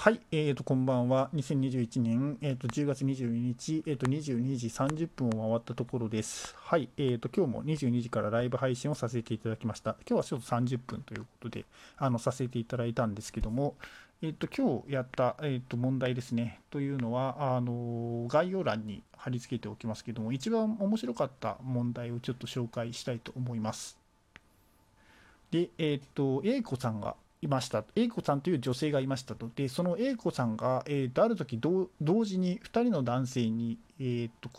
はい、えーと、こんばんは。2021年、えーと、10月22日、えーと、22時30分を回ったところです。はい、えーと、今日も22時からライブ配信をさせていただきました。今日はちょっと30分ということで、あの、させていただいたんですけども、えーと、今日やった、えーと、問題ですね、というのは、あの概要欄に貼り付けておきますけども、一番面白かった問題をちょっと紹介したいと思います。で、えっ、ー、と、A 子さんがいました。A 子さんという女性がいましたと。で、その A 子さんが、えー、とある時同時に2人の男性に、えーと、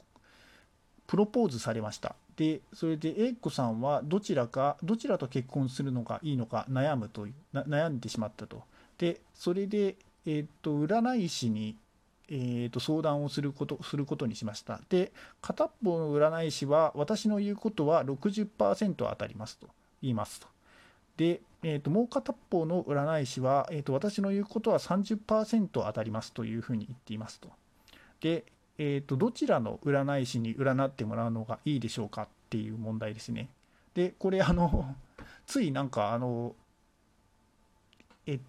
プロポーズされました。で、それで A 子さんはどちらか、どちらと結婚するのがいいのか悩むという、悩んでしまったと。で、それで、えーと、占い師に、えーと、相談をすることすることにしました。で、片方の占い師は、私の言うことは60%当たりますと言いますと。で、えーと、もう片方の占い師は、えーと、私の言うことは30%当たりますというふうに言っていますと。で、えーと、どちらの占い師に占ってもらうのがいいでしょうかっていう問題ですね。で、これ、あの、ついなんか、あの、えっ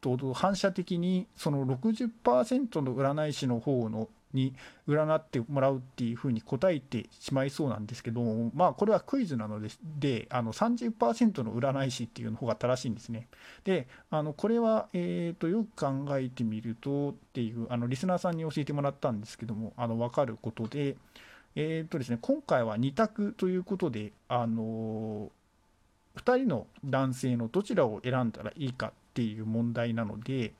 と、反射的にその60%の占い師の方のに占ってもらうっていうふうに答えてしまいそうなんですけども、まあ、これはクイズなので、であの30%の占い師っていうの方が正しいんですね。で、あのこれは、えーと、よく考えてみるとっていう、あのリスナーさんに教えてもらったんですけども、あの分かることで、えーとですね、今回は2択ということで、あの2人の男性のどちらを選んだらいいかっていう問題なので、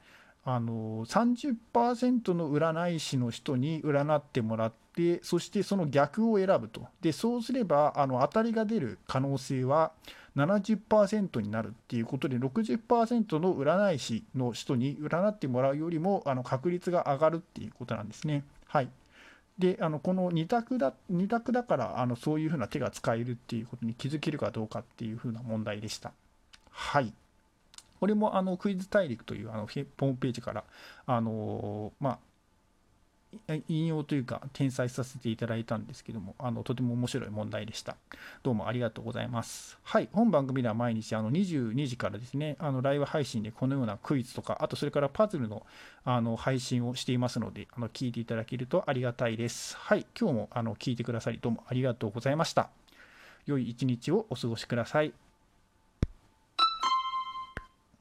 あの30%の占い師の人に占ってもらってそしてその逆を選ぶとでそうすればあの当たりが出る可能性は70%になるっていうことで60%の占い師の人に占ってもらうよりもあの確率が上がるっていうことなんですね。はいであのこの2択だ ,2 択だからあのそういうふうな手が使えるっていうことに気づけるかどうかっていうふうな問題でした。はいこれもあのクイズ大陸というあのホームページから、あのまあ、引用というか、転載させていただいたんですけども、あのとても面白い問題でした。どうもありがとうございます。はい、本番組では毎日あの22時からですね、あのライブ配信でこのようなクイズとか、あとそれからパズルのあの配信をしていますので、あの聞いていただけるとありがたいです。はい、今日もあの聞いてくださり、どうもありがとうございました。良い一日をお過ごしください。